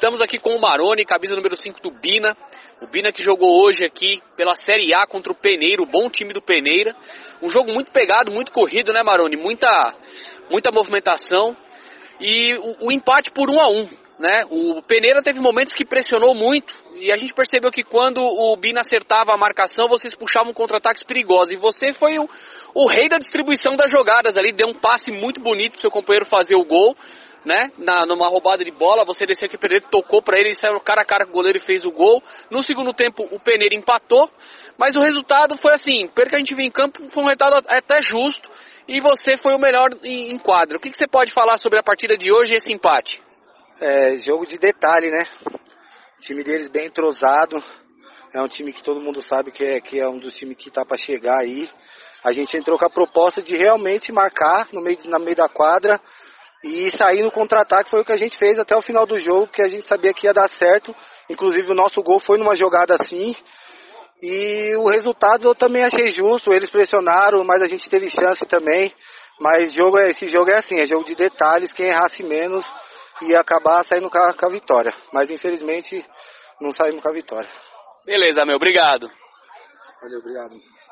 Estamos aqui com o Maroni, camisa número 5 do Bina. O Bina que jogou hoje aqui pela Série A contra o Peneiro, o bom time do Peneira. Um jogo muito pegado, muito corrido, né, Maroni? Muita, muita movimentação. E o, o empate por 1 um a 1 um, né? O Peneira teve momentos que pressionou muito. E a gente percebeu que quando o Bina acertava a marcação, vocês puxavam contra-ataques perigosos. E você foi o, o rei da distribuição das jogadas ali, deu um passe muito bonito pro seu companheiro fazer o gol né? Na, numa roubada de bola, você desceu o Peneira tocou para ele, saiu cara a cara com o goleiro e fez o gol. No segundo tempo, o Peneira empatou, mas o resultado foi assim, que a gente viu em campo, foi um resultado até justo e você foi o melhor em, em quadro. O que, que, você pode falar sobre a partida de hoje e esse empate? É, jogo de detalhe, né? O time deles bem entrosado, é um time que todo mundo sabe que é, que é um dos times que tá para chegar aí. A gente entrou com a proposta de realmente marcar no meio, na meio da quadra, e sair no contra-ataque foi o que a gente fez até o final do jogo, que a gente sabia que ia dar certo. Inclusive o nosso gol foi numa jogada assim. E o resultado eu também achei justo, eles pressionaram, mas a gente teve chance também. Mas jogo é, esse jogo é assim, é jogo de detalhes, quem errasse menos ia acabar saindo com a, com a vitória. Mas infelizmente não saímos com a vitória. Beleza, meu, obrigado. Valeu, obrigado.